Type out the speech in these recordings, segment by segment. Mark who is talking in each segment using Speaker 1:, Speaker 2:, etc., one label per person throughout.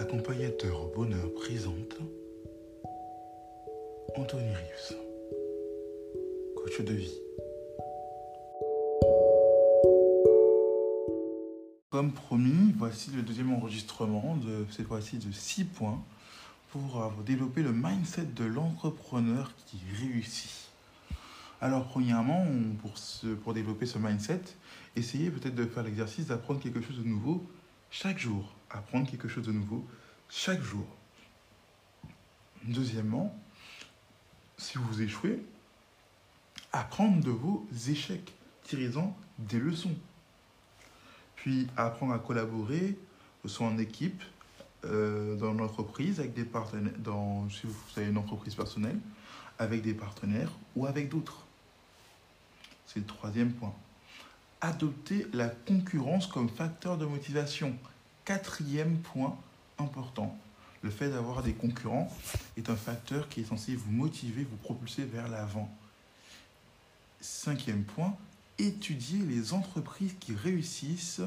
Speaker 1: Acteur au bonheur présente Anthony Reeves, coach de vie. Comme promis, voici le deuxième enregistrement de cette fois-ci de 6 points pour développer le mindset de l'entrepreneur qui réussit. Alors, premièrement, pour, pour développer ce mindset, essayez peut-être de faire l'exercice d'apprendre quelque chose de nouveau chaque jour. Apprendre quelque chose de nouveau chaque jour. Deuxièmement, si vous échouez, apprendre de vos échecs, tirez-en des leçons. Puis apprendre à collaborer, soit en équipe, euh, dans l'entreprise, avec des partenaires, dans, si vous avez une entreprise personnelle, avec des partenaires ou avec d'autres. C'est le troisième point. Adopter la concurrence comme facteur de motivation. Quatrième point, important. Le fait d'avoir des concurrents est un facteur qui est censé vous motiver, vous propulser vers l'avant. Cinquième point, étudier les entreprises qui réussissent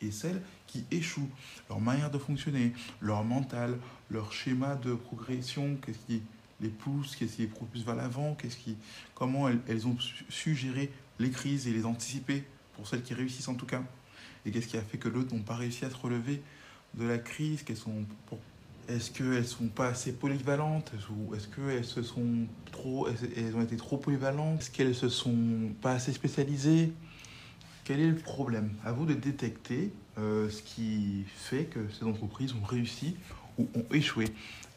Speaker 1: et celles qui échouent. Leur manière de fonctionner, leur mental, leur schéma de progression, qu'est-ce qui les pousse, qu'est-ce qui les propulse vers l'avant, qu'est-ce qui, comment elles, elles, ont su gérer les crises et les anticiper, pour celles qui réussissent en tout cas. Et qu'est-ce qui a fait que l'autre n'ont pas réussi à se relever de la crise? Qu'elles sont est-ce qu'elles sont pas assez polyvalentes? Ou est-ce qu'elles se sont trop elles ont été trop polyvalentes? Est-ce qu'elles se sont pas assez spécialisées? Quel est le problème? À vous de détecter euh, ce qui fait que ces entreprises ont réussi ou ont échoué.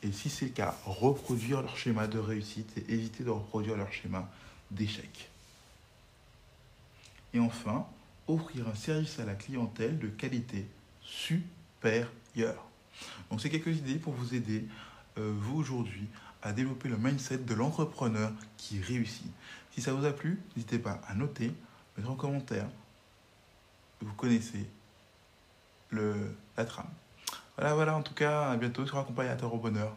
Speaker 1: Et si c'est le cas reproduire leur schéma de réussite et éviter de reproduire leur schéma d'échec et enfin offrir un service à la clientèle de qualité super donc c'est quelques idées pour vous aider, euh, vous aujourd'hui, à développer le mindset de l'entrepreneur qui réussit. Si ça vous a plu, n'hésitez pas à noter, mettre en commentaire. Vous connaissez le, la trame. Voilà, voilà, en tout cas, à bientôt sur Accompagnateur au bonheur.